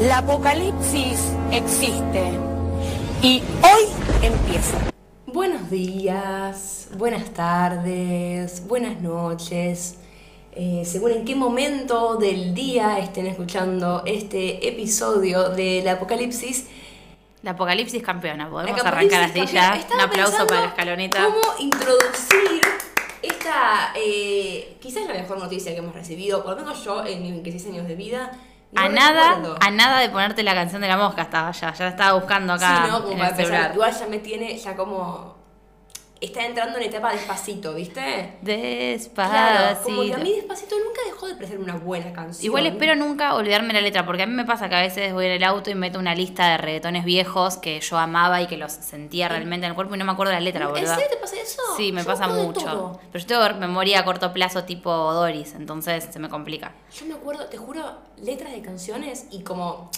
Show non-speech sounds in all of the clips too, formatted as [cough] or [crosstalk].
La apocalipsis existe y hoy empieza. Buenos días, buenas tardes, buenas noches. Eh, según en qué momento del día estén escuchando este episodio del Apocalipsis. La apocalipsis campeona, podemos La arrancar Apocalipsis así ya. Un aplauso para la escaloneta. ¿Cómo introducir esta, eh, quizás la mejor noticia que hemos recibido, por lo menos yo en mis 26 años de vida? No A nada, a nada de ponerte la canción de la mosca estaba ya, ya la estaba buscando acá Sí, ¿no? Como en para el empezar. Igual ya me tiene, ya como. Está entrando en etapa despacito, ¿viste? Despacito. Claro, como que a mí despacito nunca dejó de parecer una buena canción. Igual espero nunca olvidarme la letra, porque a mí me pasa que a veces voy en el auto y meto una lista de reggaetones viejos que yo amaba y que los sentía realmente en el cuerpo y no me acuerdo la letra, ¿En boludo. serio te pasa eso? Sí, me Yo pasa mucho. todo. Pero yo tengo memoria a corto plazo tipo Doris, entonces se me complica. Yo me acuerdo, te juro, letras de canciones y como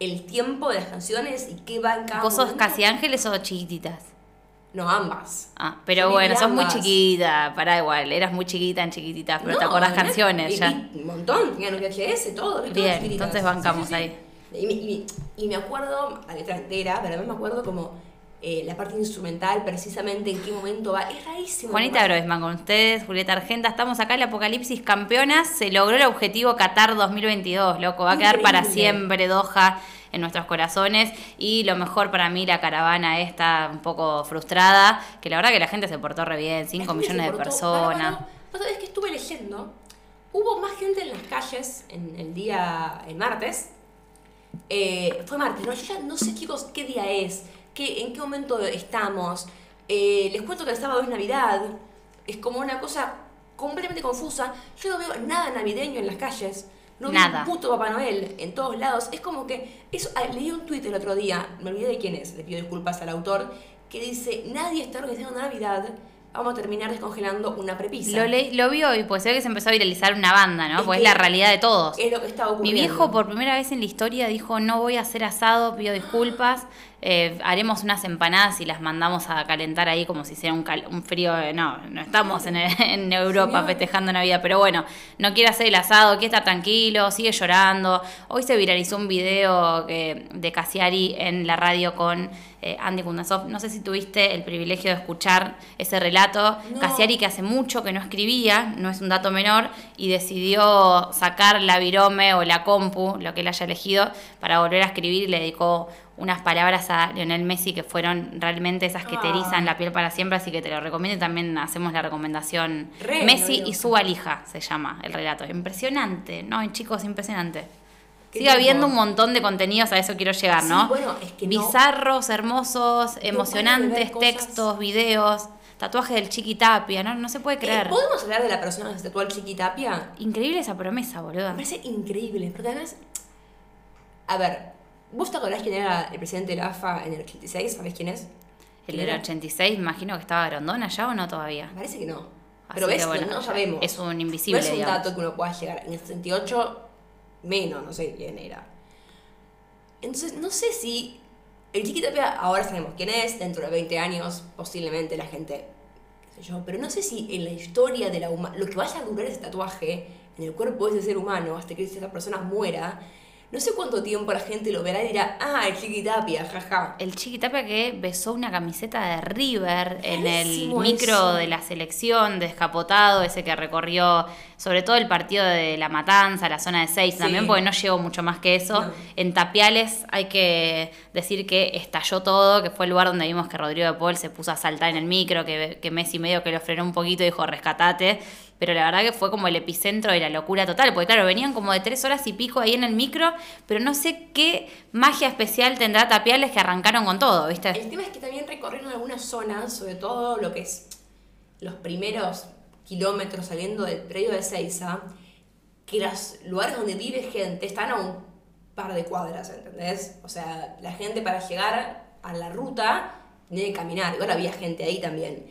el tiempo de las canciones y qué va en cada ¿Vos sos momento. casi ángeles o chiquititas? No, ambas. Ah, pero Yo bueno, sos muy ambas. chiquita, pará igual, eras muy chiquita en chiquititas, pero te No, acordás no, canciones ya. Un montón, tenían VHS, todo. Bien, entonces bancamos ahí. Y, me- y- y me acuerdo, la letra entera, pero también me acuerdo como eh, la parte instrumental, precisamente en qué momento va. Es rarísimo. Juanita Groisman con ustedes, Julieta Argenta, estamos acá en el Apocalipsis Campeonas, se logró el objetivo Qatar 2022, loco, va a quedar para Increíble. siempre Doha en nuestros corazones y lo mejor para mí la caravana está un poco frustrada, que la verdad que la gente se portó re bien, 5 La gente millones de personas. Vos sabés que estuve leyendo. Hubo más gente en las calles en el día, el martes. Eh, fue martes, ¿no? Yo ya no sé, chicos, qué día es, qué, en qué momento estamos. Eh, les cuento que el sábado es Navidad. Es como una cosa completamente confusa. Yo no veo nada navideño en las calles. No Nada. un puto Papá Noel en todos lados. Es como que. Eso, ah, leí un tuit el otro día, me olvidé de quién es, le pido disculpas al autor, que dice: Nadie está organizando Navidad. Vamos a terminar descongelando una prepisa. Lo, leí- lo vi hoy, pues se ve que se empezó a viralizar una banda, ¿no? Es Pues es la realidad de todos. Es lo que está Mi ocurriendo. viejo por primera vez en la historia dijo, no voy a hacer asado, pido disculpas, eh, haremos unas empanadas y las mandamos a calentar ahí como si hiciera un, cal- un frío, eh, no, no estamos en, [laughs] en Europa Señor. festejando Navidad, pero bueno, no quiere hacer el asado, quiere estar tranquilo, sigue llorando. Hoy se viralizó un video que- de Cassiari en la radio con eh, Andy Kundasov, no sé si tuviste el privilegio de escuchar ese relato, No. Cassiari que hace mucho que no escribía, no es un dato menor, y decidió sacar la virome o la compu, lo que él haya elegido, para volver a escribir y le dedicó unas palabras a Lionel Messi que fueron realmente esas que te Ah. erizan la piel para siempre, así que te lo recomiendo y también hacemos la recomendación. Re, Messi y su valija se llama el relato. Impresionante, ¿no? chicos, impresionante. Sigue tipo. habiendo un montón de contenidos, a eso quiero llegar, Sí, ¿no? bueno, es que no- Bizarros, hermosos, emocionantes, textos, videos, tatuajes del Chiqui Tapia, ¿no? No se puede Eh, creer. ¿Podemos hablar de la persona que se tatuó al Chiquitapia? Increíble esa promesa, boludo. Me parece increíble, porque además. A ver, ¿vos te acordás quién era el presidente de la AFA en el 86? ¿Sabés quién es? El ¿Quién del era? 86, imagino que estaba Grondona ya o no todavía. Parece que no. Así Pero que ves, bueno, no sabemos. es un invisible, No es un digamos. dato que uno pueda llegar. En el 78, menos, no sé quién era. Entonces, no sé si. El Chiquitapia ahora sabemos quién es, dentro de 20 años, posiblemente la gente. qué sé yo. Pero no sé si en la historia de la humanidad. Lo que vaya a durar ese tatuaje en el cuerpo de ese ser humano hasta que esa persona muera. No sé cuánto tiempo la gente lo verá y dirá, ah, el Chiquitapia, jaja. El Chiqui Tapia que besó una camiseta de River en el micro eso. de la selección, descapotado, ese que recorrió sobre todo el partido de La Matanza, la zona de seis Sí. también, porque no llegó mucho más que eso. No. En Tapiales hay que decir que estalló todo, que fue el lugar donde vimos que Rodrigo de Paul se puso a saltar en el micro, que, que Messi medio que lo frenó un poquito y dijo, rescatate. Pero la verdad que fue como el epicentro de la locura total, porque claro, venían como de tres horas y pico ahí en el micro, pero no sé qué magia especial tendrá Tapiales que arrancaron con todo, ¿viste? El tema es que también recorrieron algunas zonas, sobre todo lo que es los primeros kilómetros saliendo del predio de Seiza, que los lugares donde vive gente están a un par de cuadras, ¿entendés? O sea, la gente para llegar a la ruta tiene que caminar. Igual había gente ahí también.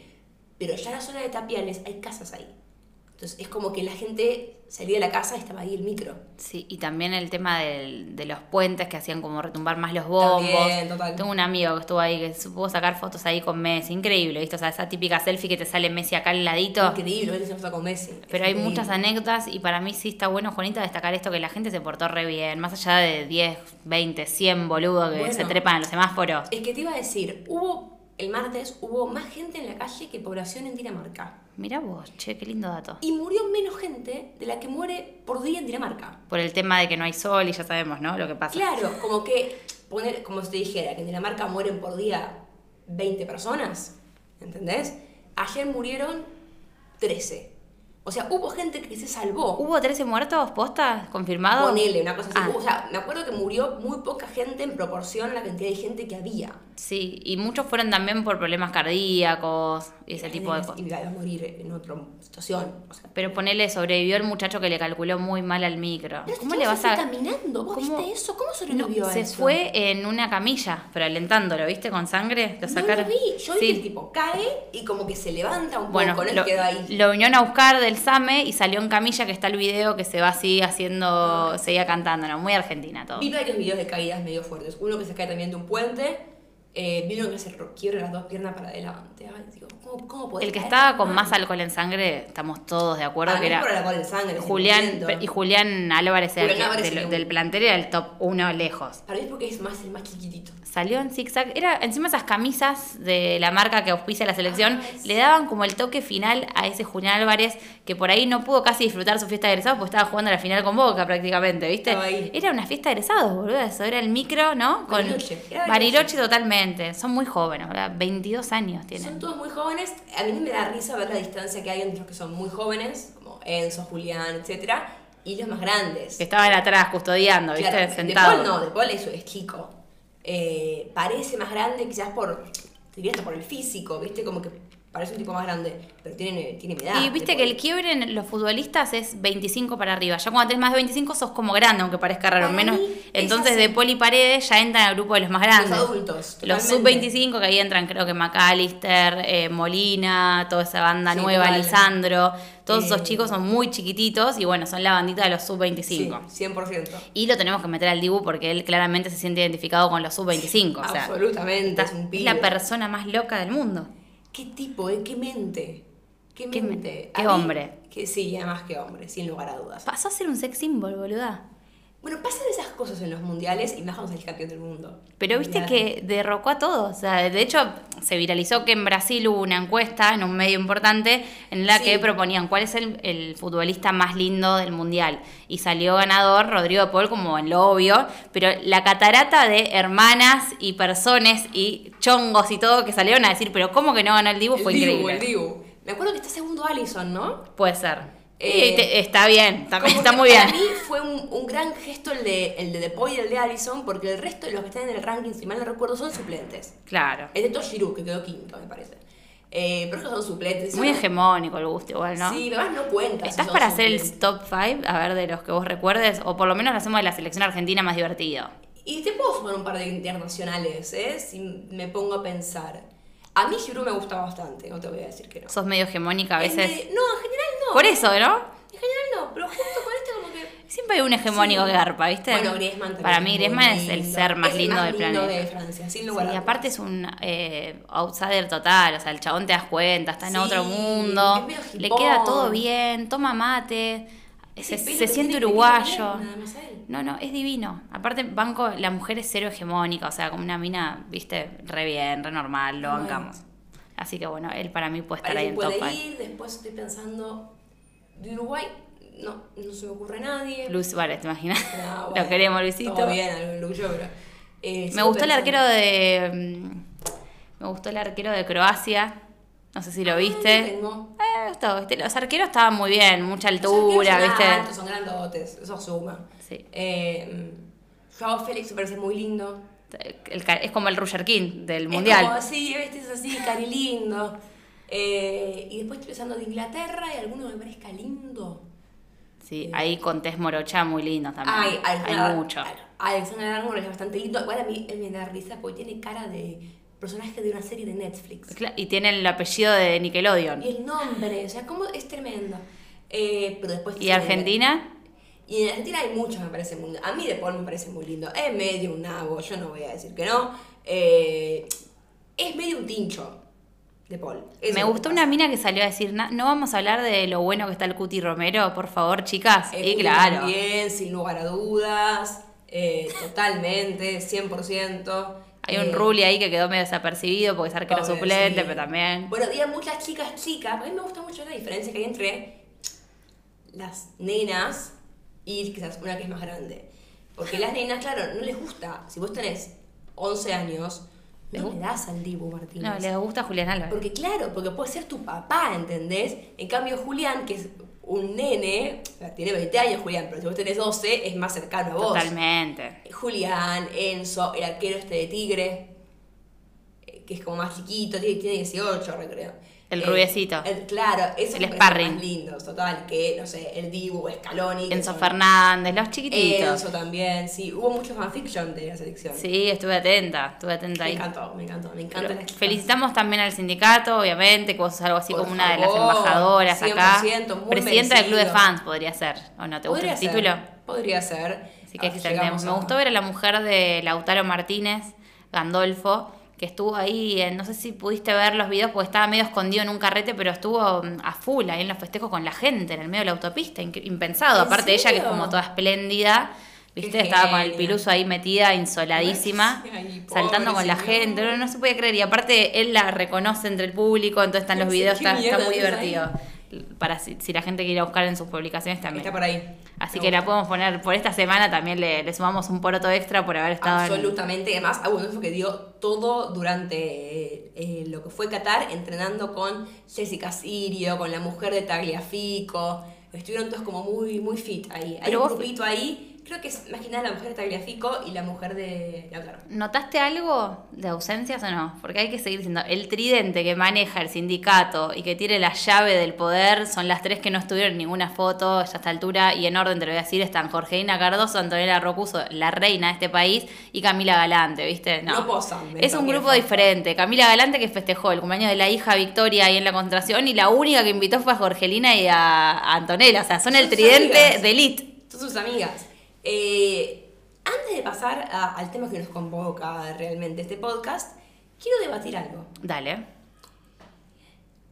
Pero ya en la zona de Tapiales hay casas ahí. Entonces es como que la gente salía de la casa y estaba ahí el micro. Sí, y también el tema del- de los puentes que hacían como retumbar más los bombos. También, total. Tengo un amigo que estuvo ahí que supo sacar fotos ahí con Messi, increíble, ¿viste? O sea, esa típica selfie que te sale Messi acá al ladito. Increíble, él se nota con Messi. Es Pero hay increíble. muchas anécdotas y para mí sí está bueno, Juanita, destacar esto que la gente se portó re bien. Más allá de 10, 20, 100 boludos que Bueno. se trepan a los semáforos. Es que te iba a decir, hubo, el martes hubo más gente en la calle que población en Dinamarca. Mirá vos, che, qué lindo dato. Y murió menos gente de la que muere por día en Dinamarca. Por el tema de que no hay sol y ya sabemos, ¿no? Lo que pasa. Claro, como que poner, como si te dijera, que en Dinamarca mueren por día 20 personas, ¿entendés? Ayer murieron 13. O sea, hubo gente que se salvó. ¿Hubo 13 muertos, posta? ¿Confirmado? Ponele, una cosa así. Ah. O sea, me acuerdo que murió muy poca gente en proporción a la cantidad de gente que había. Sí, y muchos fueron también por problemas cardíacos y ese tipo de cosas. Y iba a morir en otra situación. O sea, Pero ponele, sobrevivió el muchacho que le calculó muy mal al micro. Pero ¿Cómo le vas a...? caminando? ¿Vos ¿Cómo? viste eso? ¿Cómo No, sobrevivió a se eso? fue en una camilla, pero alentándolo, ¿viste? Con sangre. Lo No sacaron. lo vi. Yo vi que el tipo cae y como que se levanta un Bueno, poco, no lo, quedó ahí. lo vinieron a buscar del SAME y salió en camilla que está el video que se va así haciendo, seguía cantando, ¿no? Muy argentina todo. Vi varios videos de caídas medio fuertes. Uno que se cae también de un puente. Eh, vi uno que se ro- quiebra las dos piernas para adelante. Ay, digo, ¿cómo, cómo podés El que estaba con mal? más alcohol en sangre, estamos todos de acuerdo Para que era por alcohol en sangre, Julián 100%. y Julián Álvarez, el Julián Álvarez del, del plantel era el top uno lejos. Para mí es porque es más el más chiquitito. Salió en zigzag. Era encima esas camisas de la marca que auspicia la selección Ah, le daban como el toque final a ese Julián Álvarez que por ahí no pudo casi disfrutar su fiesta de egresados porque estaba jugando la final con Boca prácticamente, ¿viste? Era una fiesta de egresados, boludo. Eso era el micro, ¿no? Con Bariloche, Bariloche. Bariloche totalmente. Son muy jóvenes, ¿verdad? 22 años tienen. Son todos muy jóvenes. A mí me da risa ver la distancia que hay entre los que son muy jóvenes, como Enzo, Julián, etcétera, y los más grandes. Que estaban atrás custodiando, ¿viste? Claro, Sentados. De Paul no, De Paul es, es chico. Eh, parece más grande quizás por, te diría hasta por el físico, ¿viste? Como que parece un tipo más grande, pero tiene, tiene mi edad. Y viste que el quiebre en los futbolistas es 25 para arriba. Ya cuando tenés más de 25 sos como grande, aunque parezca raro. Para menos. es Entonces de Poli Paredes ya entran al grupo de los más grandes. Los adultos. Los totalmente. sub-25 que ahí entran, creo que McAllister, eh, Molina, toda esa banda Sí, nueva, total. Lisandro. Todos esos Eh, chicos son muy chiquititos y bueno, son la bandita de los sub-25. Sí, 100%. Y lo tenemos que meter al Dibu porque él claramente se siente identificado con los sub-25. O sea, Absolutamente, es un es pibe. la persona más loca del mundo. ¿Qué tipo, eh? ¿Qué mente? ¿Qué mente? qué hombre. Que sí, además que hombre, sin lugar a dudas. Pasó a ser un sex symbol, boluda. Bueno, pasan esas cosas en los mundiales y más cuando salís campeón del mundo. Pero viste que derrocó a todos. O sea, de hecho, se viralizó que en Brasil hubo una encuesta en un medio importante en la Sí. que proponían cuál es el, el futbolista más lindo del mundial. Y salió ganador Rodrigo de Paul como en lo obvio. Pero la catarata de hermanas y personas y chongos y todo que salieron a decir, pero ¿cómo que no ganó el Dibu? El Fue Dibu, increíble. el Dibu. Me acuerdo que está segundo Allison, ¿no? Puede ser. Eh, te- está bien, también está muy bien. Para mí fue un, un gran gesto el de, el de Depoy y el de Allison, porque el resto de los que están en el ranking, si mal no recuerdo, son suplentes. Claro. Excepto Giroud, que quedó quinto, me parece. Eh, pero estos son suplentes. Muy Son- hegemónico el gusto igual, ¿no? Sí, además no cuenta. ¿Estás para hacer el top 5? A ver, de los que vos recuerdes. O por lo menos lo hacemos de la selección argentina más divertido. Y te puedo sumar un par de internacionales, ¿eh? Si me pongo a pensar. A mí Giroud me gusta bastante, no te voy a decir que no. Sos medio hegemónica a Es veces. no, en general no. Por eso, ¿no? En general no, pero justo con este como que... Siempre hay un hegemónico Sí. que garpa, ¿viste? Bueno, Griezmann también Para mí Griezmann es el ser más lindo más del lindo planeta. de Francia, sin Sí, lugar a y aparte es un eh, outsider total, o sea, el chabón te das cuenta, está en Sí, otro mundo, es medio le queda todo bien, toma mate, se, siente uruguayo. No, no, es divino. Aparte, banco, la mujer es cero hegemónica, o sea, como una mina, viste, re bien, re normal, lo bancamos. Así que bueno, él para mí puede estar ahí en top puede 5. ir, después estoy pensando... De Uruguay, no, no se me ocurre nadie. Luis Suárez, ¿te imaginas? [laughs] No, Lo queremos, Luisito. Todo bien, algún Lucho, pero... eh, Me gustó el arquero de. mm, Me gustó el arquero de Croacia. No sé si lo Ah, viste. no tengo. Eh, gustó, ¿viste? Los arqueros estaban muy bien, mucha altura, arqueros ¿viste? Son altos, son grandotes, eso suma. Sí. Eh, Joao Félix me parece muy lindo. El ca- es como el Roger King del Es mundial. como así, ¿viste? Es así, cari lindo. Eh, y después estoy pensando de Inglaterra y alguno me parezca lindo. Sí, ahí con Tess Morocha muy lindos también. Ay, Hay Alexander- mucho. Alexander Arnold es bastante lindo. Igual a mí él me da risa porque tiene cara de personaje de una serie de Netflix. Y tiene el apellido de Nickelodeon. Y el nombre, o sea, como es tremendo. Eh, pero después ¿Y Argentina? Y en Argentina hay muchos, me parece muy lindo. A mí De Paul me parece muy lindo. Es medio un nabo, yo no voy a decir que no. Eh, es medio un tincho. De Paul. Eso Me gustó una mina que salió a decir, "Na- no vamos a hablar de lo bueno que está el Cuti Romero, por favor, chicas. El y claro, También, sin lugar a dudas. eh, totalmente, 100%. Hay un Eh, Ruli ahí que quedó medio desapercibido porque es arquero Pobre, suplente, sí. pero también... Bueno, digan muchas chicas chicas, pero a mí me gusta mucho la diferencia que hay entre las nenas y quizás una que es más grande. Porque las nenas, claro, no les gusta. Si vos tenés 11 años, no le das al Dibu Martínez. No, les gusta Julián Álvarez. Porque claro, porque puede ser tu papá, ¿entendés? En cambio Julián, que es un nene, tiene 20 años Julián, pero si vos tenés 12, es más cercano a vos. Totalmente. Julián, Enzo, el arquero este de Tigre, eh, que es como más chiquito, tiene, tiene 18, creo. El Eh, rubiecito. el- claro, esos El me sparring. más lindos, total, que, no sé, el Dibu, Scaloni. Enzo son- Fernández, los chiquititos. Enzo también, sí. Hubo mucho fanfiction de la selección. Sí, estuve atenta, estuve atenta Me ahí. encantó, me encantó, me encanta. Pero Felicitamos también al sindicato, obviamente, que vos sos algo así Por como una de las embajadoras acá. 100%, muy Presidenta del club de fans podría ser, ¿o no? ¿Te gusta Podría el ser, título? Podría ser. Así que Ah, Me a- gustó ver a la mujer de Lautaro Martínez, Gandolfo, que estuvo ahí, en- no sé si pudiste ver los videos porque estaba medio escondido en un carrete, pero estuvo mm, a full ahí en los festejos con la gente, en el medio de la autopista, impensado. ¿En Aparte ella que es serio? como toda espléndida, Qué viste, estaba con el piluso ahí metida, insoladísima, [laughs] Ay, saltando con la gente, no, no se puede creer. Y aparte él la reconoce entre el público, entonces están los videos, está, está muy ahí. Para si, si la gente quiere buscar en sus publicaciones también. Está por ahí. Así Me que la podemos poner por esta semana también le, le sumamos un poroto extra por haber estado en- Absolutamente. Además, Agudolfo que dio todo durante eh, eh, lo que fue Qatar, entrenando con Jessica Sirio, con la mujer de Tagliafico. Estuvieron todos como muy, muy fit ahí. Hay Pero un vos- grupito ahí. Creo que es más que nada la mujer de Tagliafico y la mujer de Lautaro. ¿Notaste algo de ausencias o no? Porque hay que seguir diciendo, el tridente que maneja el sindicato y que tiene la llave del poder son las tres que no estuvieron en ninguna foto ya a esta altura y en orden te lo voy a decir, están Jorgeina Cardoso, Antonella Rocuso, la reina de este país y Camila Galante, ¿viste? No posan, Es un grupo diferente. Camila Galante que festejó el cumpleaños de la hija Victoria ahí en la concentración y la única que invitó fue a Jorgelina y a Antonella, o sea, son el tridente de elite. Son sus amigas. Eh, antes de pasar a- al tema que nos convoca realmente este podcast, quiero debatir algo. Dale.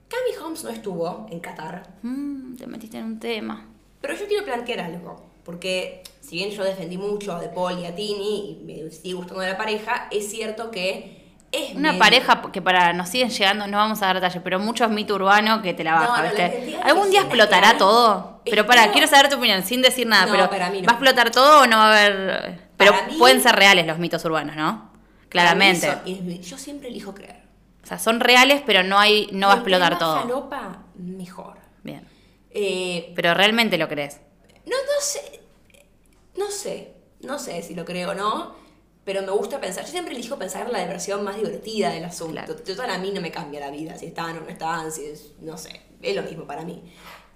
Cami Holmes no estuvo en Qatar, Mm, te metiste en un tema. pero yo quiero plantear algo. Porque si bien yo defendí mucho a De Paul y a Tini y me sigue gustando la pareja, es cierto que es Una medio- pareja que para nos siguen llegando, no vamos a dar detalles, pero muchos mito urbano que te la baja, ¿Algún día explotará todo? Pero para, Espero- quiero saber tu opinión, sin decir nada, No, pero para mí no. ¿va a explotar todo o no va a haber...? Pero Para mí- pueden ser reales los mitos urbanos, ¿no? Claramente. Yo siempre elijo creer. O sea, son reales, pero no hay no va a explotar todo. falopa, mejor. Bien. Eh, Pero realmente lo crees. No, no sé. No sé. No sé si lo creo o no. Pero me gusta pensar. Yo siempre elijo pensar la versión más divertida del asunto. Claro. Total, a mí no me cambia la vida. Si están o no están, si es. No sé. Es lo mismo para mí.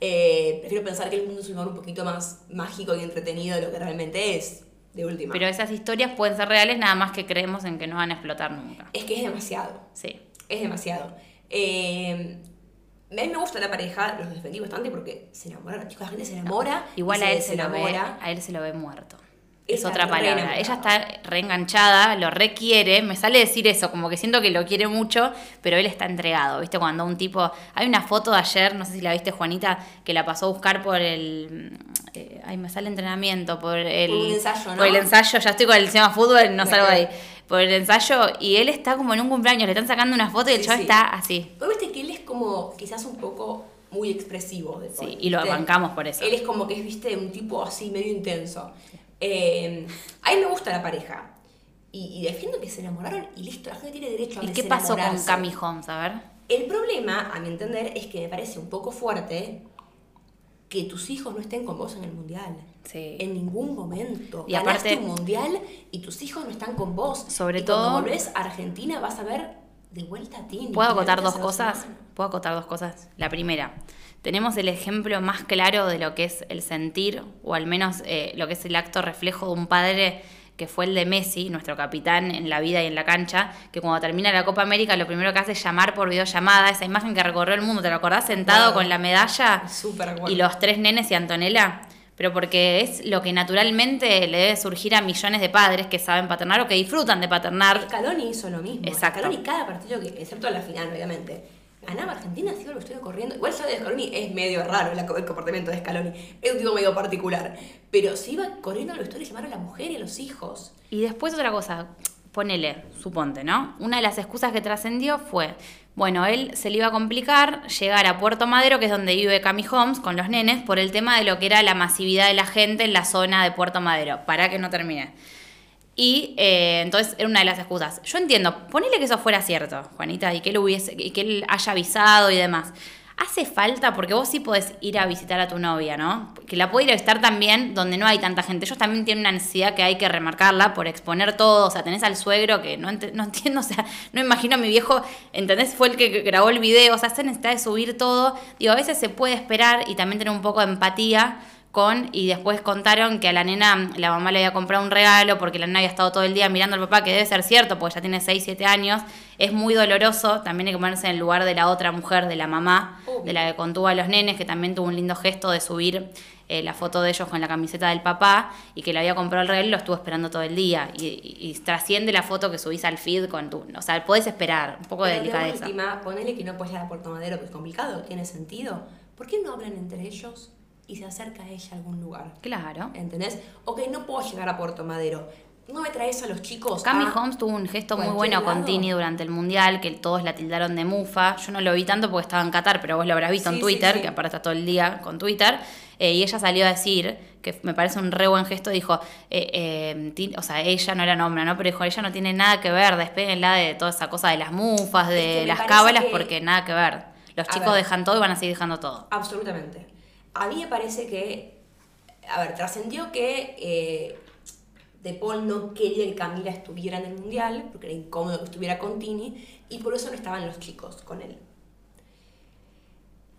Eh, prefiero pensar que el mundo es un lugar un poquito más mágico y entretenido de lo que realmente es. De última. Pero esas historias pueden ser reales, nada más que creemos en que no van a explotar nunca. Es que es demasiado. Sí. Es demasiado. Eh, a mí me gusta la pareja, los defendí bastante porque se enamoraron. Chicos, la gente se enamora. Igual a él se lo ve, desenamora. a él se lo ve muerto. Es otra palabra. Ella está reenganchada, lo requiere. Me sale decir eso, como que siento que lo quiere mucho, pero él está entregado. ¿Viste? Cuando un tipo. Hay una foto de ayer, no sé si la viste, Juanita, que la pasó a buscar por el. eh, ay, me sale entrenamiento, por el. Un ensayo, ¿no? Por el ensayo, ya estoy con el tema fútbol, no salgo de ahí. Por el ensayo, y él está como en un cumpleaños, le están sacando una foto y el Sí, chaval sí. está así. Pero viste que él es como quizás un poco muy expresivo. De Sí, y lo bancamos por eso. Él es como que es, viste, un tipo así medio intenso. Eh, a mí me gusta la pareja. Y, y defiendo que se enamoraron y listo, la gente tiene derecho a ¿Y qué pasó con. Cami Holmes? A ver. El problema, a mi entender, es que me parece un poco fuerte que tus hijos no estén con vos en el mundial. Sí. En ningún momento. Y Ganaste aparte- un mundial y tus hijos no están con vos. Sobre y todo- Cuando volvés a Argentina vas a ver de vuelta a ti. ¿Puedo acotar dos cosas? ¿Puedo acotar dos cosas? La primera, tenemos el ejemplo más claro de lo que es el sentir, o al menos eh, lo que es el acto reflejo de un padre que fue el de Messi, nuestro capitán en la vida y en la cancha, que cuando termina la Copa América lo primero que hace es llamar por videollamada, esa imagen que recorrió el mundo, ¿te lo acordás? Sentado con la medalla acuerdo. y los tres nenes y Antonella. Pero porque es lo que naturalmente le debe surgir a millones de padres que saben paternar o que disfrutan de paternar. Scaloni hizo lo mismo. Exacto. Scaloni cada partido, que, excepto la final, obviamente. Ganaba Argentina, se iba al corriendo. Igual ya de Scaloni es medio raro el comportamiento de Scaloni. Es un tipo medio particular. Pero se iba corriendo al vestuario y llamar a la mujer y a los hijos. Y después otra cosa, ponele, suponte, ¿no? Una de las excusas que trascendió fue, bueno, él se le iba a complicar llegar a Puerto Madero, que es donde vive Cami Holmes, con los nenes, por el tema de lo que era la masividad de la gente en la zona de Puerto Madero, para que no termine. Y eh, entonces era una de las excusas. Yo entiendo, ponele que eso fuera cierto, Juanita, y que él hubiese, y que él haya avisado y demás. Hace falta, porque vos sí podés ir a visitar a tu novia, ¿no? Que la puede ir a visitar también donde no hay tanta gente. Ellos también tienen una necesidad que hay que remarcarla por exponer todo. O sea, tenés al suegro que no, ent- no entiendo, o sea, no imagino a mi viejo, ¿entendés? Fue el que grabó el video. O sea, se necesita de subir todo. Digo, a veces se puede esperar y también tener un poco de empatía con y después contaron que a la nena la mamá le había comprado un regalo porque la nena había estado todo el día mirando al papá, que debe ser cierto porque ya tiene 6, 7 años. Es muy doloroso, también hay que ponerse en el lugar de la otra mujer, de la mamá, de la que contuvo a los nenes, que también tuvo un lindo gesto de subir eh, la foto de ellos con la camiseta del papá y que le había comprado el regalo y lo estuvo esperando todo el día. Y, y- y trasciende la foto que subís al feed con tu... O sea, podés esperar, un poco de Pero de delicadeza. última, ponele que no puedes ir a Puerto Madero, que es complicado, tiene sentido. ¿Por qué no hablan entre ellos y se acerca a ella a algún lugar? Claro. ¿Entendés? Ok, no puedo llegar a Puerto Madero. No me traes a los chicos. Cami a- Holmes tuvo un gesto muy bueno con. Tini durante el Mundial, que todos la tildaron de mufa. Yo no lo vi tanto porque estaba en Qatar, pero vos lo habrás visto Sí, en Twitter, sí. que aparte está todo el día con Twitter. Eh, y ella salió a decir, que me parece un re buen gesto, dijo, eh, eh, o sea, ella no era nombra, ¿no? Pero dijo, ella no tiene nada que ver, despéguenla de toda esa cosa de las mufas, Es de que las cábalas, que- porque nada que ver. Los A chicos ver. dejan todo y van a seguir dejando todo. Absolutamente. A mí me parece que, a ver, trascendió que eh, De Paul no quería que Camila estuviera en el mundial, porque era incómodo que estuviera con Tini, y por eso no estaban los chicos con él.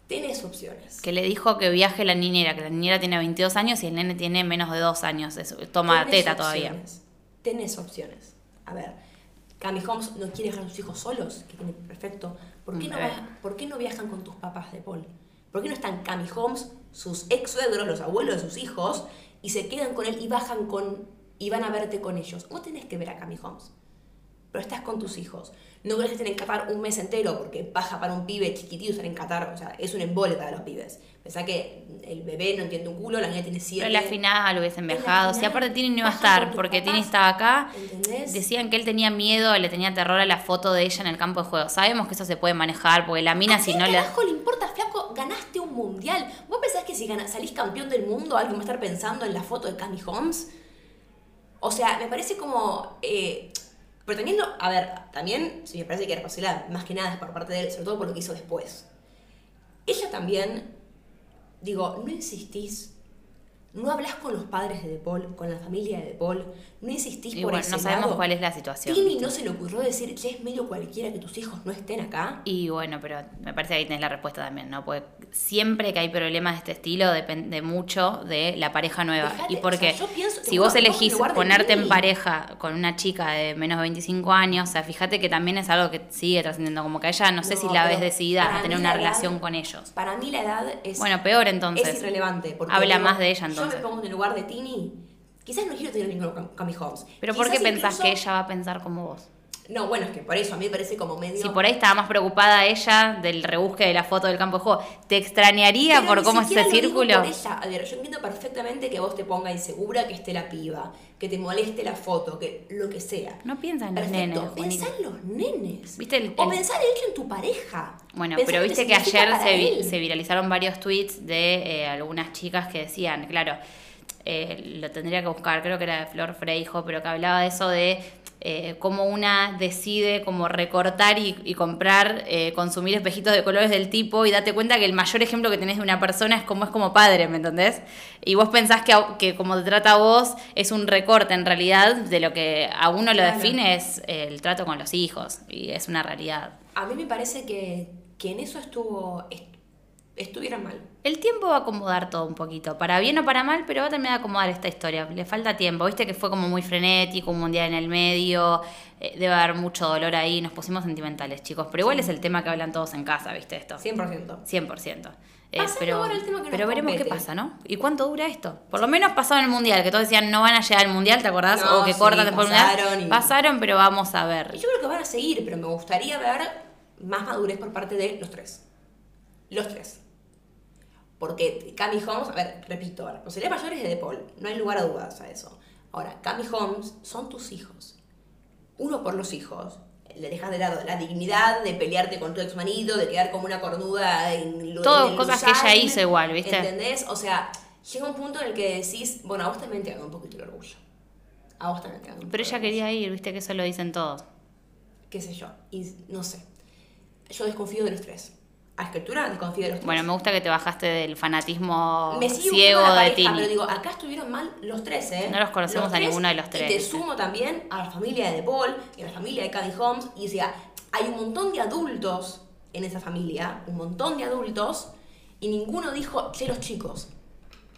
Tenés opciones. Que le dijo que viaje la niñera, que la niñera tiene 22 años y el nene tiene menos de 2 años. es- toma Tenés teta todavía. Tenés opciones. A ver, Cami Holmes no quiere dejar a sus hijos solos, que tiene perfecto. ¿Por qué, Un no, va- ¿Por qué no viajan con tus papás de Paul? ¿Por qué no están Cami Holmes, sus ex suegros, los abuelos de sus hijos, y se quedan con él y bajan con. y van a verte con ellos? Vos tenés que ver a Cami Holmes. Pero estás con tus hijos. No querés estar en Qatar un mes entero porque baja para un pibe chiquitito estar en Qatar. O sea, es un embole para los pibes. Pensá que el bebé no entiende un culo, la niña tiene siete. Pero la final hubiesen viajado. Si final, aparte Tini no iba a estar, porque Tini estaba acá. ¿entendés? Decían que él tenía miedo, le tenía terror a la foto de ella en el campo de juego. Sabemos que eso se puede manejar, porque la mina, ¿A si no le. le importa, flaco? Ganaste un mundial. ¿Vos pensás que si gana- salís campeón del mundo, alguien va a estar pensando en la foto de Cami Holmes? O sea, me parece como. eh, pero lo- a ver, también, sí me parece que la responsabilidad más que nada es por parte de él, sobre todo por lo que hizo después. Ella también, digo, no insistís. No hablas con los padres de De Paul, con la familia de De Paul, no insistís Y por bueno, ese no sabemos lado. cuál es la situación. Tini no se le ocurrió decir, che, es medio cualquiera que tus hijos no estén acá. Y bueno, pero me parece que ahí tenés la respuesta también, ¿no? Porque siempre que hay problemas de este estilo depende mucho de la pareja nueva. Dejate, y porque o sea, yo pienso- te si vos elegís ponerte en pareja con una chica de menos de 25 años, o sea, fíjate que también es algo que sigue trascendiendo, como que ella no sé No, si la ves decidida a tener una edad- relación con ellos. Para mí la edad es, Bueno, peor entonces. es irrelevante. Porque Habla más de ella entonces. Yo me pongo en el lugar de Tini. Quizás no quiero tener ningún con Cami Holmes. Pero ¿por qué Quizás pensás incluso- que ella va a pensar como vos? No, bueno, es que por eso a mí me parece como medio... Si por ahí estaba más preocupada ella del rebusque de la foto del campo de juego, ¿te extrañaría Pero por ni cómo es ese lo círculo? por ella. A ver, yo entiendo perfectamente que vos te pongas insegura que esté la piba, que te moleste la foto, que lo que sea. No piensa en los Perfecto, nenes, Juanita. Pensá en los nenes. ¿Viste el- o el- pensá de hecho en tu pareja. Bueno, Pensá pero viste que ayer se, vi- se viralizaron varios tweets de eh, algunas chicas que decían, claro, eh, lo tendría que buscar, creo que era de Flor Freijo, pero que hablaba de eso de eh, cómo una decide como recortar y, y comprar, eh, consumir espejitos de colores del tipo y date cuenta que el mayor ejemplo que tenés de una persona es como es como padre, ¿me entendés? Y vos pensás que, que como te trata a vos es un recorte en realidad de lo que a uno lo define es el trato con los hijos y es una realidad. A mí me parece que, que en eso estuvo, est- estuvieran mal. El tiempo va a acomodar todo un poquito, para bien o para mal, pero va a terminar de acomodar esta historia. Le falta tiempo, viste que fue como muy frenético, un mundial en el medio, eh, debe haber mucho dolor ahí, nos pusimos sentimentales, chicos. Pero igual es el tema que hablan todos en casa, viste esto. 100%. 100%. Eh, Pasando pero ahora al tema que nos pero veremos qué pasa, ¿no? ¿Y cuánto dura esto? Por lo menos pasó en el mundial, que todos decían no van a llegar al mundial, ¿te acordás? No, o que sí, cortan después del pasaron mundial. y- Pasaron, pero vamos a ver. Y yo creo que van a seguir, pero me gustaría ver más madurez por parte de los tres. Los tres. Porque Cami Holmes, a ver, repito, la responsabilidad mayor es de De Paul, no hay lugar a dudas a eso. Ahora, Cami Holmes son tus hijos. Uno por los hijos. Le dejas de lado la dignidad de pelearte con tu ex marido, de quedar como una cornuda en lo el cosas que ella hizo igual, ¿viste? ¿Entendés? O sea, llega un punto en el que decís, bueno, a vos también te hago un poquito el orgullo. A vos también te hago un Pero ella quería ir, viste que eso lo dicen todos. qué sé yo, y no sé. Yo desconfío de los tres. A escritura los tres. Bueno, me gusta que te bajaste del fanatismo Me ciego de pareja, Tini. pero digo, acá estuvieron mal los tres, ¿eh? No los conocemos a ninguno de los tres, Y te sumo también a la familia de De Paul y a la familia de Cady Holmes. Y o sea, hay un montón de adultos en esa familia, un montón de adultos, y ninguno dijo, che, los chicos.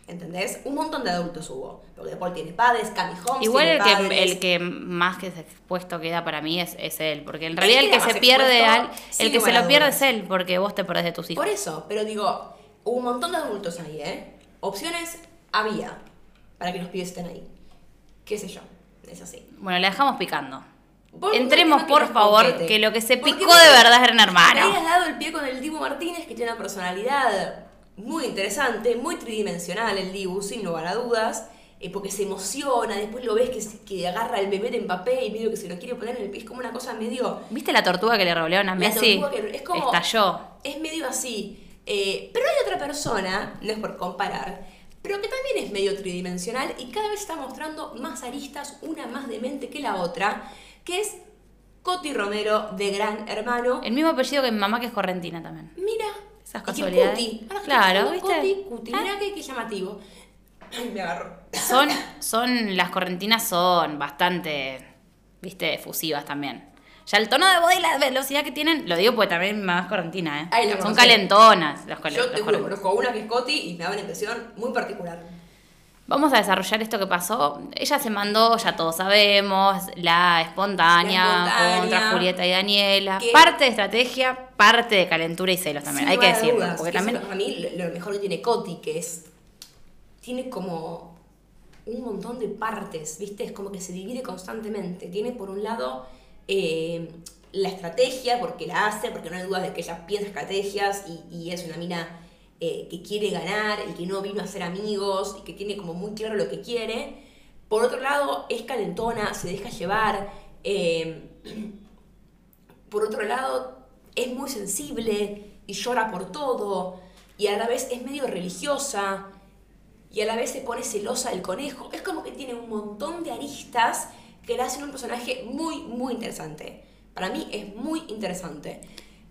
¿Entendés? Un montón de adultos hubo. Porque Paul tiene padres, Cady Holmes Igual tiene el que, el que más que expuesto queda para mí es, es él, porque en realidad el que se pierde, al, el que se lo pierde es él, porque vos te perdés de tus hijos. Por eso, pero digo, hubo un montón de adultos ahí, ¿eh? Opciones había para que los pibes estén ahí. ¿Qué sé yo? Es así. Bueno, la dejamos picando. Entremos, por favor, que lo que se picó de verdad era un Me hermano. habías dado el pie con el Dibu Martínez, que tiene una personalidad muy interesante, muy tridimensional el Dibu, sin lugar a dudas, eh, porque se emociona, después lo ves que, que agarra el bebé de Mbappé y medio que se lo quiere poner en el pie, es como una cosa medio... ¿Viste la tortuga que le revolearon a La Messi? tortuga que- es como- Estalló. Es medio así. Eh, pero hay otra persona, no es por comparar, pero que también es medio tridimensional y cada vez está mostrando más aristas, una más demente que la otra, que es Coti Romero de Gran Hermano. El mismo apellido que mi mamá, que es correntina también. Mira. Esas y casualidades. Cuti. Ahora que Claro, ¿viste? Cuti, Cuti. Ah. Mira qué, qué llamativo. Ay, me agarro. Son, [laughs] son, las correntinas son bastante, viste, efusivas también. Ya el tono de voz y la velocidad que tienen, lo digo porque también es correntina, ¿eh? Ay, son calentonas las, Yo las te juro, conozco una que es Coti y me da una impresión muy particular. Vamos a desarrollar esto que pasó. Ella se mandó, ya todos sabemos, la espontánea, La espontánea. contra Julieta y Daniela. Que- Parte de estrategia, parte de calentura y celos también, Sin hay que a decirlo. dudas, porque que eso también para mí lo, lo mejor que tiene Coti, que es. Tiene como un montón de partes, ¿viste? Es como que se divide constantemente. Tiene por un lado eh, la estrategia, porque la hace, porque no hay dudas de que ella piensa estrategias y, y es una mina eh, que quiere ganar y que no vino a ser amigos y que tiene como muy claro lo que quiere. Por otro lado, es calentona, se deja llevar. eh, [clears throat] por otro lado, es muy sensible y llora por todo, y a la vez es medio religiosa, y a la vez se pone celosa del conejo. Es como que tiene un montón de aristas que le hacen un personaje muy, muy interesante. Para mí es muy interesante.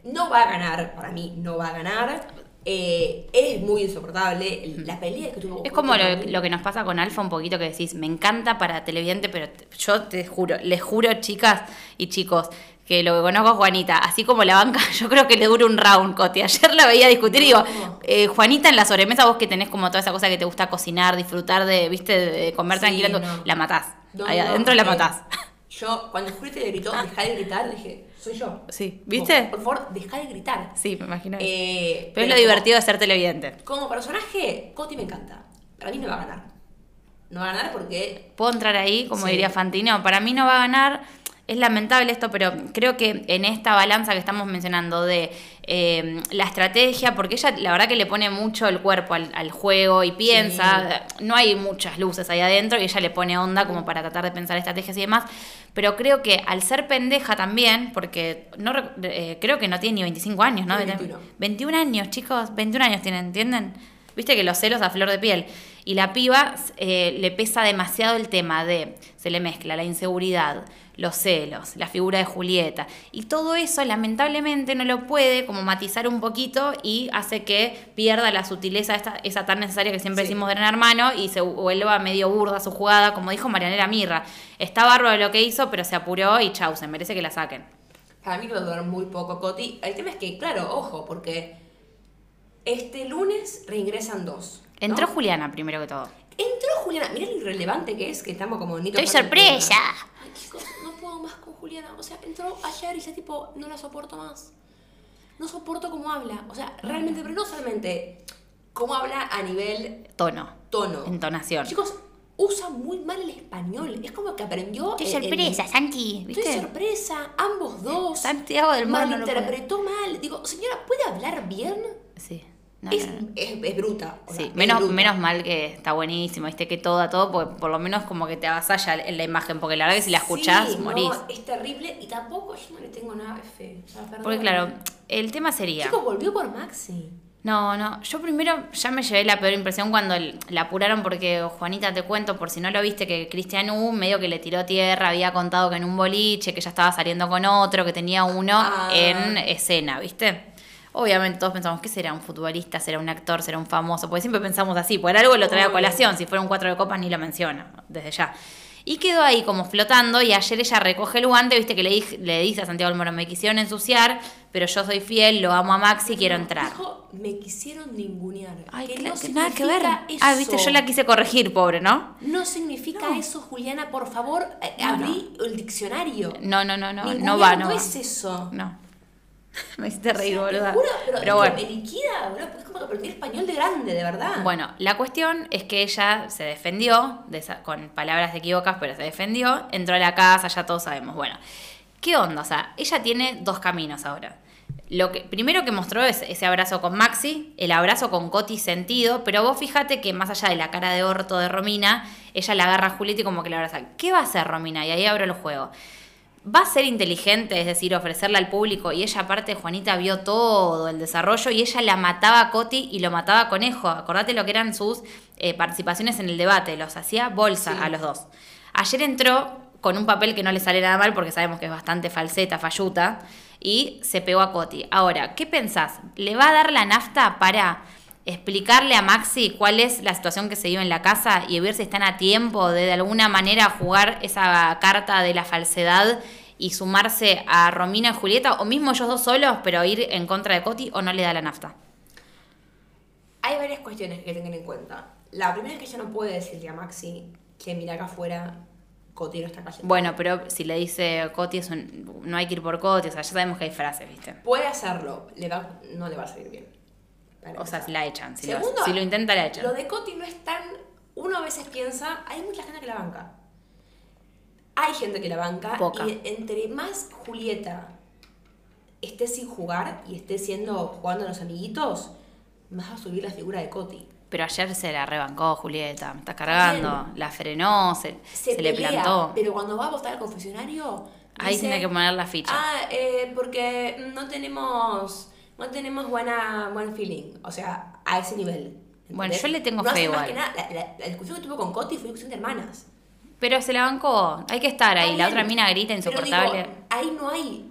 No va a ganar, para mí no va a ganar. Eh, es muy insoportable. El- La pelea que tuvo Es como lo, que nos pasa con Alfa un poquito que decís, me encanta para televidente, pero te- yo te juro, les juro chicas y chicos, que lo que conozco a Juanita, así como la banca, [laughs] yo creo que le dura un round, Coti. Ayer la veía discutir y digo, eh, Juanita en la sobremesa, vos que tenés como toda esa cosa que te gusta cocinar, disfrutar de, viste, de comer Sí, tranquila, no. la matás. No, Ahí no, adentro la eh, matás. Yo, cuando Julieta le gritó, dejá de gritar, dije, soy yo. Sí, ¿viste? Por, por favor, dejá de gritar. Sí, me imagino. Eh, pero es lo como- divertido de ser televidente. Como personaje, Coti me encanta. Para mí no va a ganar. No va a ganar porque ¿Puedo entrar ahí, como Sí. diría Fantino? Para mí no va a ganar. Es lamentable esto, pero creo que en esta balanza que estamos mencionando de eh, la estrategia, porque ella la verdad que le pone mucho el cuerpo al, al juego y piensa, no hay muchas luces ahí adentro y ella le pone onda como para tratar de pensar estrategias y demás, pero creo que al ser pendeja también, porque no eh, creo que no tiene ni 25 años, ¿no? Tiene 21. 21 años, chicos, 21 años tienen, ¿entienden? Viste que los celos a flor de piel. Y la piba eh, le pesa demasiado el tema de, se le mezcla la inseguridad, los celos, la figura de Julieta. Y todo eso lamentablemente no lo puede como matizar un poquito y hace que pierda la sutileza esta, esa tan necesaria que siempre Sí. decimos de Gran Hermano y se vuelva medio burda su jugada, como dijo Marianela Mirra. Está bárbaro lo que hizo, pero se apuró y chau, se merece que la saquen. para mí le va a durar muy poco Coti. El tema es que, claro, ojo, porque Este lunes reingresan dos. ¿no? Entró Juliana primero que todo. Entró Juliana. Mirá lo irrelevante que es que estamos como ¡Estoy sorpresa! No puedo más con Juliana. O sea, entró ayer y ya tipo, no la soporto más. No soporto cómo habla. O sea, realmente, pero no solamente cómo habla a nivel Tono. tono. Entonación. Chicos, usa muy mal el español. Es como que aprendió. ¡Qué el- el- sorpresa, Santi! Estoy ¿Viste? sorpresa, ambos dos. Santiago del no puede. Malinterpretó mal. Digo, señora, ¿puede hablar bien? Sí. No, es, no, no. es- es bruta. Sí, es menos, bruta. menos mal que está buenísimo, viste que todo a todo, porque por lo menos como que te avasalla en la imagen, porque la verdad que si la escuchás, Sí, no, morís. es terrible y tampoco yo no le tengo nada de fe. O sea, perdón. Porque claro, el tema sería... Chicos, volvió por Maxi. No, no, yo primero ya me llevé la peor impresión cuando la apuraron porque, Juanita, te cuento, por si no lo viste, que Cristian U medio que le tiró tierra, había contado que en un boliche, que ya estaba saliendo con otro, que tenía uno Ah. en escena, ¿viste? Obviamente todos pensamos, ¿qué será? ¿Un futbolista? ¿Será un actor? ¿Será un famoso? Porque siempre pensamos así, por algo lo trae a colación, si fuera un cuatro de copas ni lo menciona, desde ya. Y quedó ahí como flotando y ayer ella recoge el guante, viste que le, le dice a Santiago del Moro, me quisieron ensuciar, pero yo soy fiel, lo amo a Maxi, quiero entrar. Dijo, me quisieron ningunear. Ay, que claro, no que nada que ver. significa Ah, viste, eso. yo la quise corregir, pobre, ¿no? No significa eso, Juliana. Por favor, eh, No, abrí el diccionario. No, no, no, no, Ningunear no va, no va. es eso. No. [laughs] Me hiciste reír, O sea, te boluda. juro, pero, Pero bueno. Me liquida, boludo, porque es como que aprendí español de grande, de verdad. Bueno, la cuestión es que ella se defendió, de esa- con palabras equivocas, pero se defendió, entró a la casa, ya todos sabemos. Bueno, ¿qué onda? O sea, ella tiene dos caminos ahora. Lo que primero que mostró es ese abrazo con Maxi, el abrazo con Coti sentido, pero vos fíjate que más allá de la cara de orto de Romina, ella la agarra a Julieta y como que la abraza. ¿Qué va a hacer Romina? Y ahí abro el juego. Va a ser inteligente, es decir, ofrecerla al público. Y ella, aparte, Juanita vio todo el desarrollo y ella la mataba a Coti y lo mataba a Conejo. Acordate lo que eran sus eh, participaciones en el debate, los hacía bolsa Sí. a los dos. Ayer entró con un papel que no le sale nada mal porque sabemos que es bastante falseta, falluta, y se pegó a Coti. Ahora, ¿qué pensás? ¿Le va a dar la nafta para explicarle a Maxi cuál es la situación que se vive en la casa y ver si están a tiempo de de alguna manera jugar esa carta de la falsedad y sumarse a Romina y Julieta, o mismo ellos dos solos, pero ir en contra de Coti, o no le da la nafta? Hay varias cuestiones que tener en cuenta. La primera es que ella no puede decirle a Maxi que mira acá afuera, Coti no está cayendo. Bueno, pero si le dice Coti, es un- no hay que ir por Coti, o sea, ya sabemos que hay frases, ¿viste? Puede hacerlo, le va, no le va a salir bien. Para O sea, la echan, si, lo, Segundo, si lo intenta, la echan. Lo de Coti no es tan. Uno a veces piensa, hay mucha gente que la banca. Hay gente que la banca. Poca. Y entre más Julieta esté sin jugar y esté siendo jugando a los amiguitos, más va a subir la figura de Coti. Pero ayer se la rebancó Julieta, me está cargando, la frenó, se, Se, se le plantó. Pero cuando va a votar al confesionario. Ahí dice, tiene que poner la ficha. Ah, eh, porque no tenemos. No tenemos buena, buen feeling. O sea, a ese nivel. Bueno, yo le tengo no fe hace más igual. que nada, la, la- la discusión que tuvo con Coti fue discusión de hermanas. Pero se la bancó, hay que estar ahí. La otra mina grita insoportable. digo, ahí no hay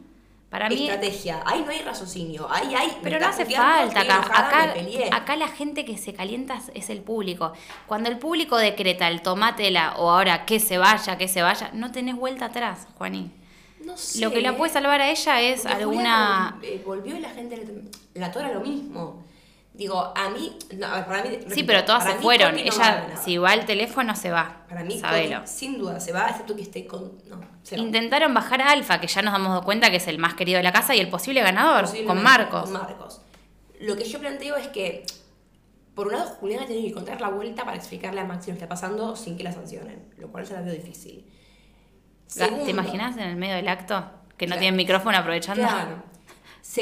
Para mí, estrategia, ahí no hay raciocinio, ahí hay. pero no hace falta acá. Acá, acá la gente que se calienta es el público. Cuando el público decreta el tomátela o ahora que se vaya, que se vaya, no tenés vuelta atrás, Juaní. No sé. Lo que la puede salvar a ella es Porque alguna... Eh, volvió y la gente la tora lo mismo. Digo, a mí. No, a ver, para mí Sí, pero todas se fueron. No Ella, si va al teléfono, se va. Para mí, sin duda, se va, excepto que esté con. No, se va. Intentaron bajar a Alfa, que ya nos damos cuenta que es el más querido de la casa y el posible ganador, con Marcos. Con Marcos. Lo que yo planteo es que, por un lado, Juliana tiene que encontrar la vuelta para explicarle a Maxi lo que está pasando sin que la sancionen, lo cual se la veo difícil. Segundo- ¿Te imaginas en el medio del acto? Que no Claro. tienen micrófono aprovechando. Claro.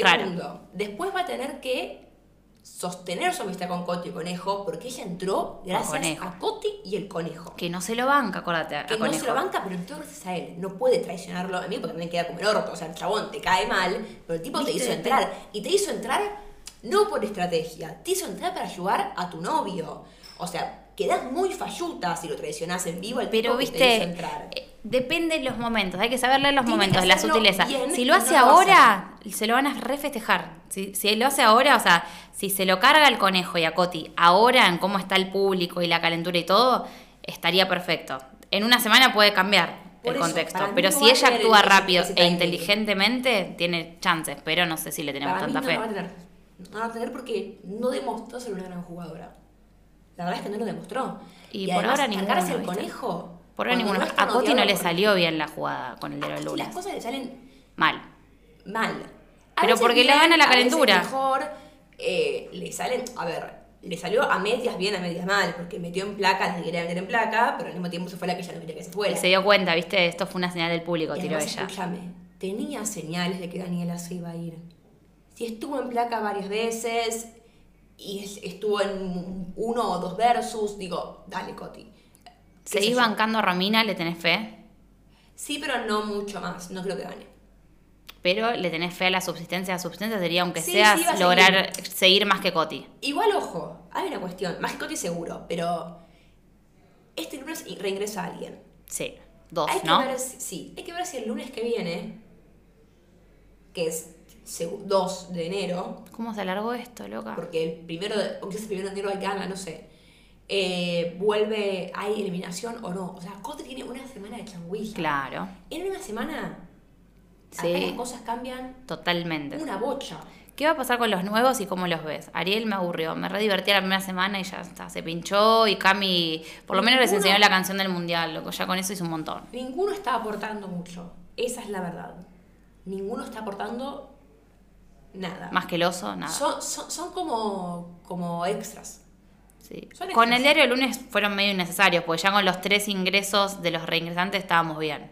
Raro. Segundo, después va a tener que sostener su amistad con Coti y Conejo porque ella entró gracias a Coti y el Conejo. Que no se lo banca, acuérdate. a Que no se lo banca, pero entró gracias a él. No puede traicionarlo a mí porque también queda como el orto. O sea, el chabón te cae mal, pero el tipo te hizo entrar. Y te hizo entrar no por estrategia, te hizo entrar para ayudar a tu novio. O sea, quedás muy falluta si lo traicionás en vivo al Pero tipo que te hizo entrar. Depende de los momentos, hay que saber leer los momentos, la sutileza. bien Si lo no hace lo ahora, se lo van a refestejar. Si, si lo hace ahora, o sea, si se lo carga el conejo y a Coti ahora en cómo está el público y la calentura y todo, estaría perfecto. En una semana puede cambiar Por el eso, contexto, pero no si ella actúa rápido e inteligentemente, tiene chances, pero no sé si le tenemos Para mí tanta no fe. va a tener. No va a tener porque no demostró ser una gran jugadora. La verdad es que no lo demostró. Y por además, ahora cargarse el conejo. Por ahora A Coti no le salió bien la jugada con el de los lunes. las cosas le salen Mal. mal. A Pero porque le gana la calentura. mejor, eh, le salen, a ver, le salió a medias bien, a medias mal, porque metió en placa, la que quería meter en placa, pero al mismo tiempo se fue la que ella no quería que se fuera. Y se dio cuenta, ¿viste? Esto fue una señal del público, Y tiró ella. escúchame, tenía señales de que Daniela se iba a ir. Si estuvo en placa varias veces y es- estuvo en uno o dos versus, digo, dale, Coti. ¿Qué sé ¿Seguís bancando a Romina? ¿Le tenés fe? Sí, pero no mucho más, no creo que gane. Pero le tenés fe a la subsistencia. La subsistencia sería, aunque Sí, sea, sí, a lograr seguir. más que Coti. Igual, ojo, hay una cuestión, más que Coti seguro, pero este lunes reingresa alguien. Sí, dos, hay ¿no? que ver si, sí, hay que ver si el lunes que viene, que es segu- 2 de enero, ¿Cómo se alargó esto, loca? porque el primero de, o quizás el primero de enero hay gana, no sé. Eh, vuelve, hay eliminación o no. O sea, Cote tiene una semana de changuilla. Claro, En una semana, Sí. las cosas cambian totalmente. una bocha. ¿Qué va a pasar con los nuevos y cómo los ves? Ariel me aburrió, me re divertí la primera semana y ya está, se pinchó y Cami, por lo menos les enseñó la canción del mundial, loco, ya con eso hizo un montón. Ninguno está aportando mucho. Esa es la verdad. Ninguno está aportando nada. Más que el oso, nada. Son, son, son como, como extras. Sí. Con el diario del lunes fueron medio innecesarios, porque ya con los tres ingresos de los reingresantes estábamos bien.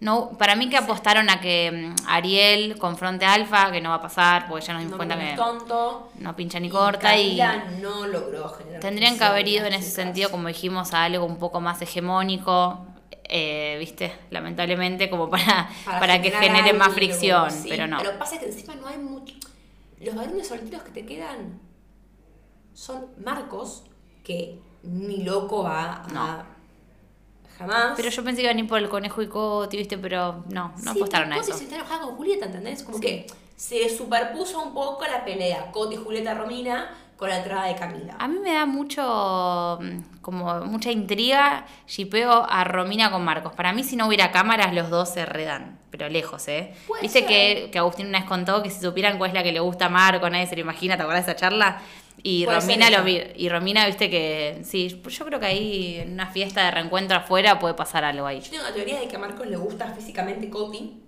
No, para mí que apostaron a que mm, Ariel confronte a Alfa, que no va a pasar, porque ya nos dimos No cuenta que tonto. no pincha ni corta y no logró generar tendrían que haber ido en ese sentido, como dijimos, a algo un poco más hegemónico, eh, viste, lamentablemente, como para, para, [laughs] que genere más fricción, sí, pero no. Pero pasa que encima no hay mucho. Los varones solteros que te quedan son Marcos, que ni loco va a. Jamás. Pero yo pensé que iban a ir por el conejo y Coti, viste, pero no, no Sí, apostaron a Coti eso. se está enojada con Julieta, ¿entendés? Como que se superpuso un poco la pelea Coti, Julieta, Romina con la entrada de Camila. A mí me da mucho, mm, como mucha intriga, shipeo a Romina con Marcos. Para mí, si no hubiera cámaras, los dos se redan, pero lejos, ¿eh? Puede Viste ser. que, que Agustín una vez contó que si supieran cuál es la que le gusta a Marco, nadie se lo imagina, ¿te acuerdas de esa charla? Y Puede Romina, lo y Romina, viste que, sí, yo creo que ahí en una fiesta de reencuentro afuera puede pasar algo ahí. Yo tengo la teoría de que a Marcos le gusta físicamente Coti,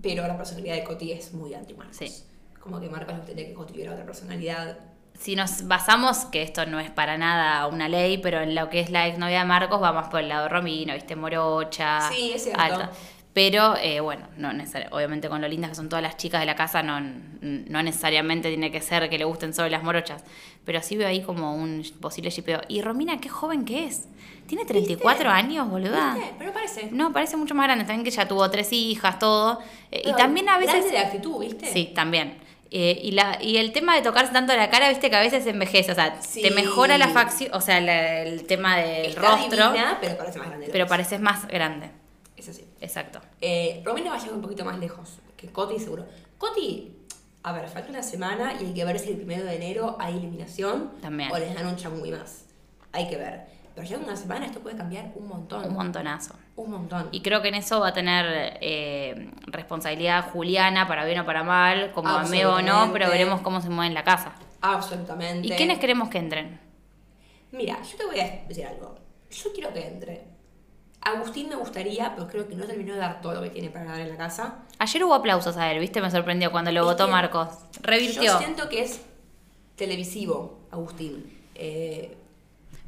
pero la personalidad de Coti es muy anti-Marcos. Sí. Como que Marcos le gustaría que Coti tuviera otra personalidad. Si nos basamos, que esto no es para nada una ley, pero en lo que es la exnovia de Marcos, va más por el lado de Romina, viste, morocha. Sí, es cierto. alta. Pero, eh, bueno, no obviamente con lo lindas que son todas las chicas de la casa, no, no necesariamente tiene que ser que le gusten solo las morochas. Pero sí veo ahí como un posible shipeo. Y Romina, qué joven que es. Tiene 34 años, boluda. ¿Viste? Pero parece. No, parece mucho más grande. También que ya tuvo tres hijas, todo. Eh, y también a veces... de actitud, ¿viste? Sí, también. Eh, y, la, y el tema de tocarse tanto la cara, viste que a veces envejece, o sea, Sí. te mejora la facción, o sea, la- el tema del Está rostro, divina, pero parece más grande. pero pareces más grande. Es Es así. Exacto. Eh, Romina va a llegar un poquito más lejos que Coti, seguro. Coti, a ver, falta una semana y hay que ver si el primero de enero hay eliminación También. o les dan un changui más. Hay que ver. Pero llega una semana, esto puede cambiar un montón. Un montonazo. Un montón. Y creo que en eso va a tener eh, responsabilidad Juliana, para bien o para mal, como ame o no, pero veremos cómo se mueve en la casa. Absolutamente. ¿Y quiénes queremos que entren? Mira, yo te voy a decir algo. Yo quiero que entre. Agustín me gustaría, pero creo que no terminó de dar todo lo que tiene para dar en la casa. Ayer hubo aplausos a él, ¿viste? Me sorprendió cuando lo Es votó Marcos. Revirtió. Yo siento que es televisivo, Agustín. Eh,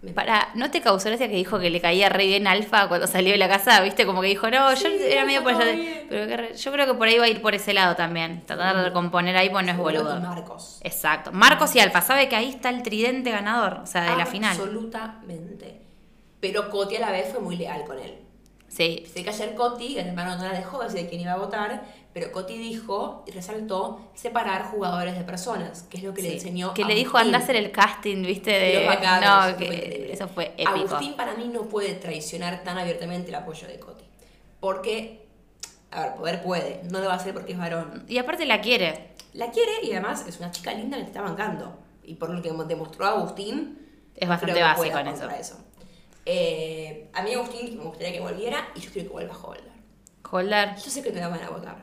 me- Para, ¿no te causó gracia que dijo que le caía re bien Alfa cuando salió de la casa? ¿Viste? Como que dijo, no, yo era medio por allá. Pero que re- yo creo que por ahí va a ir por ese lado también. Tratar de componer ahí, pues no es boludo. Marcos. Exacto. Marcos y Alfa, sabe que ahí está el tridente ganador, o sea, de la final. Absolutamente. Pero Coti a la vez fue muy leal con él. Sí. Sé que ayer Coti, el hermano no la dejó decir quién iba a votar, pero Coti dijo y resaltó separar jugadores de personas, que es lo que le sí. enseñó Que le dijo Agustín. anda a hacer el casting, ¿viste? De... los bacanos, no, eso que eso fue épico. Agustín para mí no puede traicionar tan abiertamente el apoyo de Coti. Porque, a ver, poder puede, no lo va a hacer porque es varón. Y aparte la quiere. La quiere y además es una chica linda que te está bancando. Y por lo que demostró Agustín, Es bastante básico en contra eso. Eh, a mí Agustín me gustaría que volviera y yo quiero que vuelva Holder. Holder. Yo sé que no la van a votar.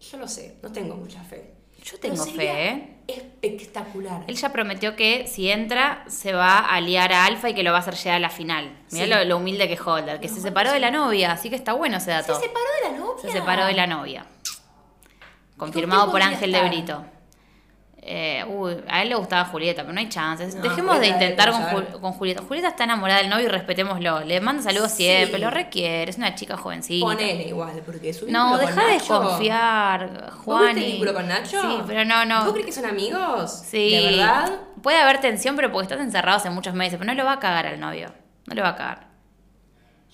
Yo lo sé, no tengo mucha fe. Yo tengo fe, ¿eh? Espectacular. Él ya prometió que si entra se va a aliar a Alfa y que lo va a hacer llegar a la final. Mirá Sí. lo, lo humilde que es Holder, que No, se separó de la novia, así que está bueno ese ¿Se dato. separó de la novia? Se separó de la novia. Confirmado por Ángel de? Brito. Eh, uy, a él le gustaba Julieta, pero no hay chances. No, Dejemos de Julieta intentar con. Jul- con Julieta. Julieta está enamorada del novio y respetémoslo. Le manda saludos Sí. siempre, lo requiere. Es una chica jovencita. Ponele igual, porque su No, deja de desconfiar, ¿Vos Juan. viste el vínculo con Nacho? Sí, pero no, no. ¿Vos crees que son amigos? Sí. ¿De verdad? Puede haber tensión, pero porque estás encerrado hace muchos meses. Pero no lo va a cagar al novio. No lo va a cagar.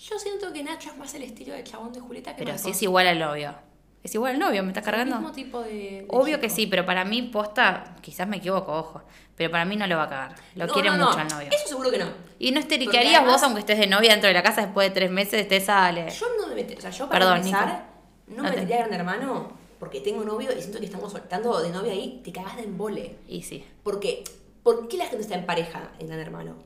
Yo siento que Nacho es más el estilo de chabón de Julieta que Pero sí es igual al novio. Es igual al novio, ¿me estás El cargando? mismo tipo de, de Obvio que sí, pero para mí, posta, quizás me equivoco, ojo. Pero para mí no lo va a cagar. Lo No, quiere no, no. mucho al novio. Eso seguro que no. Y no esteriquearías además- vos, aunque estés de novia dentro de la casa después de tres meses, te sale. Yo no me metería, o sea, yo para Perdón, empezar, no No me te- metería a Gran Hermano porque tengo novio y siento que estamos soltando de novia ahí, te cagás de embole. Y sí. Porque, ¿por qué la gente está en pareja en Gran Hermano?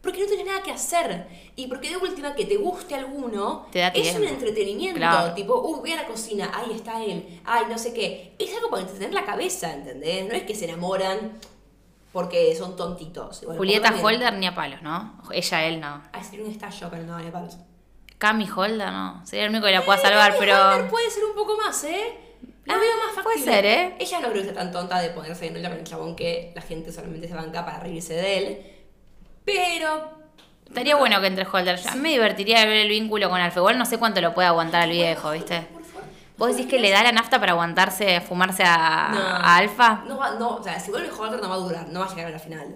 Porque no tiene nada que hacer. Y porque de última que te guste alguno, Te da es un entretenimiento. Claro. Tipo, uy, voy a la cocina, ahí está él, ay, no sé qué. Es algo para entretener la cabeza, ¿entendés? No es que se enamoran porque son tontitos. Bueno, Julieta. Holder ni a palos, ¿no? Ella, él no. Ay, sería un estallo, pero no vale palos. Cami Holder no. Sería el único que la pueda salvar, Cami pero. Holder puede ser un poco más, ¿eh? Lo Ah, veo más puede factible. ser, ¿eh? Ella no creo que sea tan tonta de ponerse novia con el chabón que la gente solamente se banca para reírse de él. Pero. Estaría bueno que entre Holder. Ya me divertiría ver el vínculo con Alfa. Igual no sé cuánto lo puede aguantar al viejo, ¿viste? Por favor. ¿Vos decís que le da la nafta para aguantarse, fumarse a, No. a Alfa? No, no, o sea, si vuelve Holder no va a durar, no va a llegar a la final.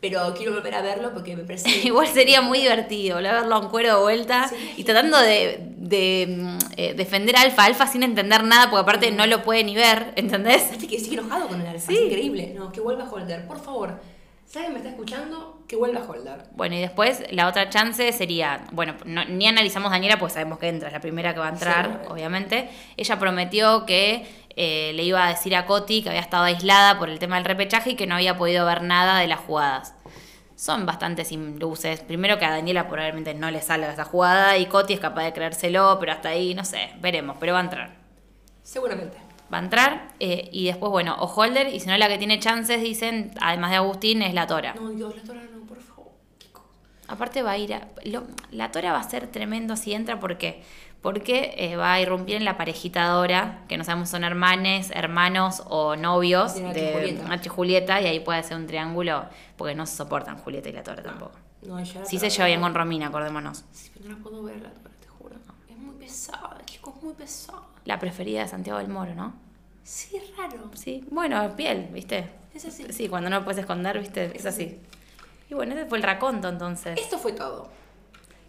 Pero quiero volver a verlo porque me parece. [laughs] Igual sería muy divertido verlo en cuero de vuelta Sí. y tratando de, de, eh, defender a Alfa. Alfa sin entender nada, porque aparte no lo puede ni ver, ¿entendés? Viste que sigue enojado con el alfa, Sí. es increíble. No, que vuelva Holder, por favor. Si alguien me está escuchando, que vuelva Holder. Bueno, y después la otra chance sería, bueno, no- ni analizamos a Daniela, pues sabemos que entra, es la primera que va a entrar, obviamente. Ella prometió que eh, le iba a decir a Coti que había estado aislada por el tema del repechaje y que no había podido ver nada de las jugadas. Son bastante sin luces. Primero que a Daniela probablemente no le salga esa jugada y Coti es capaz de creérselo, pero hasta ahí, no sé, veremos, pero va a entrar. Seguramente. Va a entrar eh, y después, bueno, o Holder, y si no la que tiene chances, dicen, además de Agustín, es la Tora. No, Dios, la tora no, por favor. Qué. Aparte va a ir a... lo- la Tora va a ser tremendo si entra porque porque eh, va a irrumpir en la parejita Dora, que no sabemos son hermanes, hermanos o novios De Nacho de Julieta. Nacho y Julieta, y ahí puede ser un triángulo, porque no se soportan Julieta y la Tora tampoco. No, ella la Sí se lleva bien con Romina, acordémonos. Sí, pero no la puedo ver la tora, te juro. Es muy pesada, chicos, muy pesada. La preferida de Santiago del Moro, ¿no? Sí, es raro. Sí, bueno, piel, ¿viste? Es así. Sí, cuando no lo puedes esconder, ¿viste? Es así. Y bueno, ese fue el raconto entonces. Esto fue todo.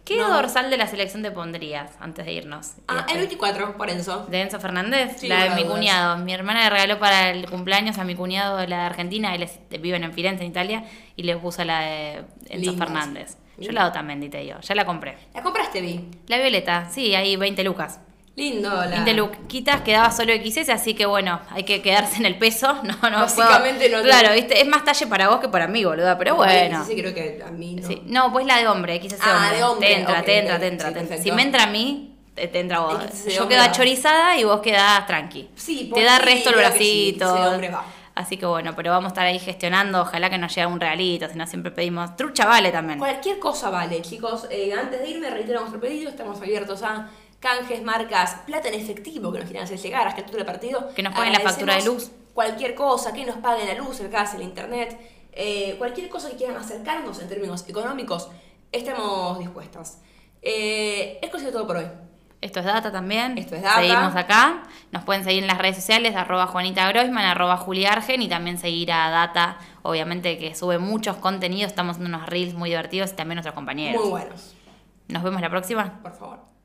¿Qué no. dorsal de la selección te pondrías antes de irnos? Ah, después? el 24, por Enzo. ¿De Enzo Fernández? Sí, la de mi de dudas. cuñado. Mi hermana le regaló para el cumpleaños a mi cuñado la de Argentina. Él es- viven en Firenze, en Italia. Y le puso la de Enzo Lindas. Fernández. Yo la doy también, dite yo. Ya la compré. La compraste, Vi. La violeta, sí, hay 20 lucas. Lindo, la. 20 luquitas, quedaba solo XS, así que bueno, hay que quedarse en el peso. [laughs] No, no Básicamente puedo- no Claro, ¿viste? Es más talle para vos que para mí, boluda. Pero bueno. Sí, creo que a mí no. Sí. No, pues la de hombre, XS Ah, hombre. de hombre, Te entra, te entra, te entra, Sí, te entra. Si me entra a mí, te, entra vos. XS Yo quedo chorizada y vos quedás tranqui. Sí, Te da resto el sí, bracito. va. Así que bueno, pero vamos a estar ahí gestionando. Ojalá que nos llegue un regalito, si no siempre pedimos. Trucha vale también. Cualquier cosa vale, chicos. Eh, antes de irme, reitero nuestro pedido. Estamos abiertos a canjes, marcas, plata en efectivo que nos quieran hacer llegar hasta el altura del partido. Que nos paguen la factura de luz. Cualquier cosa, que nos paguen la luz, el gas, el internet. eh, cualquier cosa que quieran acercarnos en términos económicos, estamos dispuestas. Eh, esto ha sido todo por hoy. Esto es Data también. Esto es Data. Seguimos acá. Nos pueden seguir en las redes sociales, arroba Juanita Groisman, arroba Juliargen y también seguir a Data, obviamente que sube muchos contenidos. Estamos haciendo unos reels muy divertidos y también nuestros compañeros. Muy buenos. Nos vemos la próxima. Por favor.